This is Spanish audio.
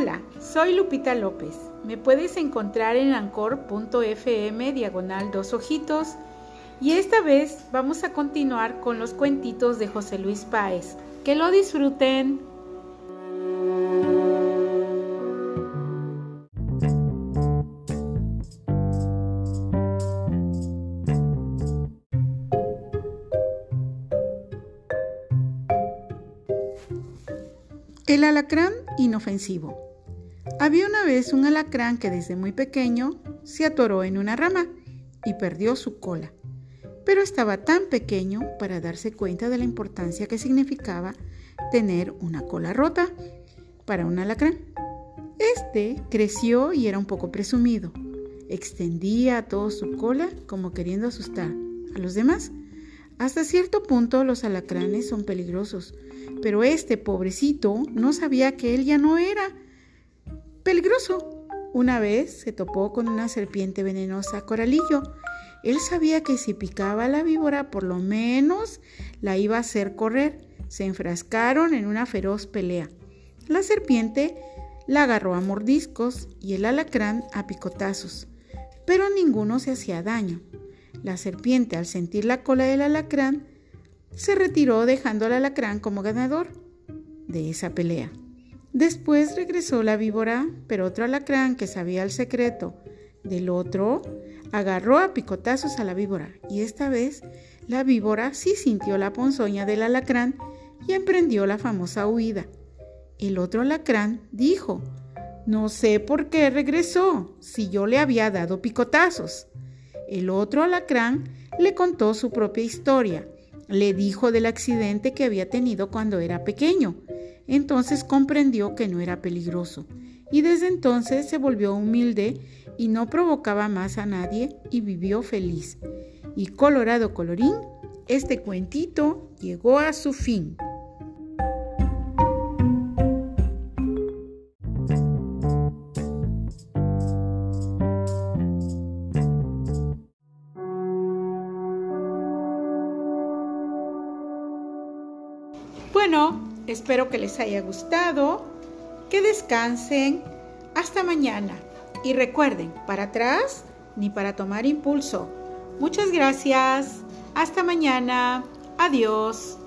Hola, soy Lupita López. Me puedes encontrar en ancor.fm diagonal dos ojitos y esta vez vamos a continuar con los cuentitos de José Luis Páez. Que lo disfruten. El alacrán inofensivo. Había una vez un alacrán que desde muy pequeño se atoró en una rama y perdió su cola, pero estaba tan pequeño para darse cuenta de la importancia que significaba tener una cola rota para un alacrán. Este creció y era un poco presumido. Extendía todo su cola como queriendo asustar a los demás. Hasta cierto punto los alacranes son peligrosos, pero este pobrecito no sabía que él ya no era peligroso. Una vez se topó con una serpiente venenosa coralillo. Él sabía que si picaba a la víbora por lo menos la iba a hacer correr. Se enfrascaron en una feroz pelea. La serpiente la agarró a mordiscos y el alacrán a picotazos, pero ninguno se hacía daño. La serpiente, al sentir la cola del alacrán, se retiró dejando al alacrán como ganador de esa pelea. Después regresó la víbora, pero otro alacrán que sabía el secreto del otro agarró a picotazos a la víbora y esta vez la víbora sí sintió la ponzoña del alacrán y emprendió la famosa huida. El otro alacrán dijo, no sé por qué regresó si yo le había dado picotazos. El otro alacrán le contó su propia historia. Le dijo del accidente que había tenido cuando era pequeño. Entonces comprendió que no era peligroso. Y desde entonces se volvió humilde y no provocaba más a nadie y vivió feliz. Y colorado colorín, este cuentito llegó a su fin. Bueno, espero que les haya gustado, que descansen, hasta mañana. Y recuerden, para atrás ni para tomar impulso. Muchas gracias, hasta mañana, adiós.